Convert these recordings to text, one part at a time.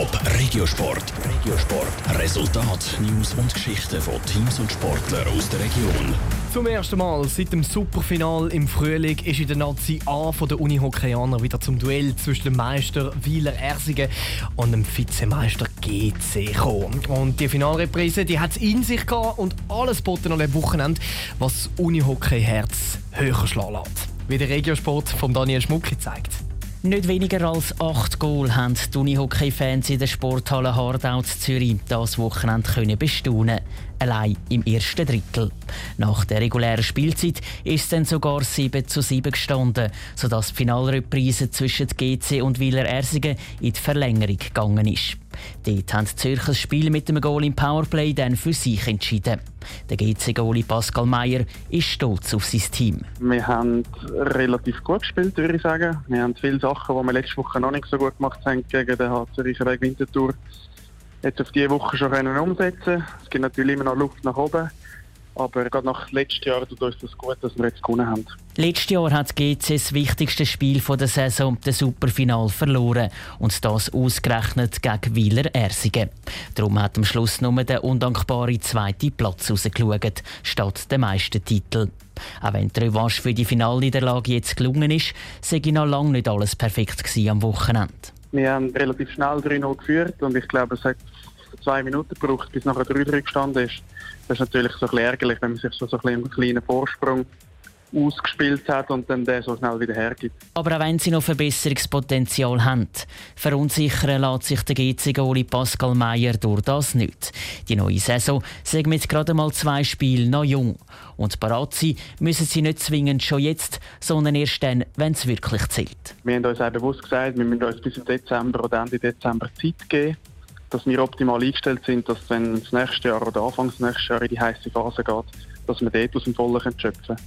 Top Regiosport. Regiosport. Resultat, News und Geschichten von Teams und Sportlern aus der Region. Zum ersten Mal seit dem Superfinal im Frühling ist in der Nazi A von der Unihockeyaner wieder zum Duell zwischen dem Meister Wieler Ersingen und dem Vizemeister GC gekommen. Und die Finalreprise, die hat es in sich gehabt und alles boten an dem Wochenende, was Unihockey-Herz höher schlagen lässt. Wie der Regiosport von Daniel Schmucki zeigt. Nicht weniger als acht Goal haben die Unihockey-Fans in der Sporthalle Hardau Zürich das Wochenende können bestaunen allein im ersten Drittel. Nach der regulären Spielzeit ist es dann sogar 7 zu 7 gestanden, sodass die Finalreprise zwischen GC und Wieler Ersingen in die Verlängerung gegangen ist. Dort haben die Zürcher das Spiel mit dem Goal im Powerplay dann für sich entschieden. Der GC-Goalie Pascal Meyer ist stolz auf sein Team. Wir haben relativ gut gespielt, würde ich sagen. Wir haben viele Sachen, die wir letzte Woche noch nicht so gut gemacht haben gegen den Zürcher Weg Winterthur jetzt auf diese Woche schon können umsetzen Es gibt natürlich immer noch Luft nach oben. Aber gerade nach letztem Jahr tut uns das gut, dass wir jetzt gewonnen haben. Letztes Jahr hat GC das wichtigste Spiel der Saison, das Superfinal, verloren. Und das ausgerechnet gegen Wieler Ersingen. Darum hat am Schluss nur der undankbare zweite Platz rausgeschaut, statt der meisten Titel. Auch wenn die Revanche für die Finalniederlage jetzt gelungen ist, sei noch lange nicht alles perfekt am Wochenende. Wir haben relativ schnell 3-0 geführt und ich glaube, es hat zwei Minuten gebraucht, bis nachher 3-3 gestanden ist. Das ist natürlich so ein bisschen ärgerlich, wenn man sich so, so ein einen kleinen Vorsprung ausgespielt hat und dann der so schnell wieder hergibt. Aber auch wenn sie noch Verbesserungspotenzial haben, verunsichern lässt sich der GC-Goalie Pascal Meyer durch das nicht. Die neue Saison sagt mit gerade mal zwei Spielen noch jung. Und parat sein müssen sie nicht zwingend schon jetzt, sondern erst dann, wenn es wirklich zählt. Wir haben uns auch bewusst gesagt, wir müssen uns bis Dezember oder Ende Dezember Zeit geben dass wir optimal eingestellt sind, dass wenn das nächste Jahr oder Anfangs nächstes Jahr in die heiße Phase geht, dass wir dort aus dem Vollen schöpfen können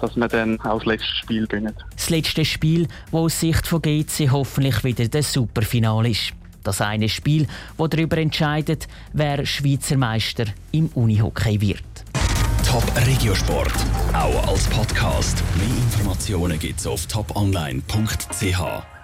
dass wir dann auch das letzte Spiel gewinnen. Das letzte Spiel, das aus Sicht von GC hoffentlich wieder das Superfinale ist. Das eine Spiel, das darüber entscheidet, wer Schweizer Meister im Unihockey wird. Top Regiosport, auch als Podcast. Mehr Informationen gibt es auf toponline.ch.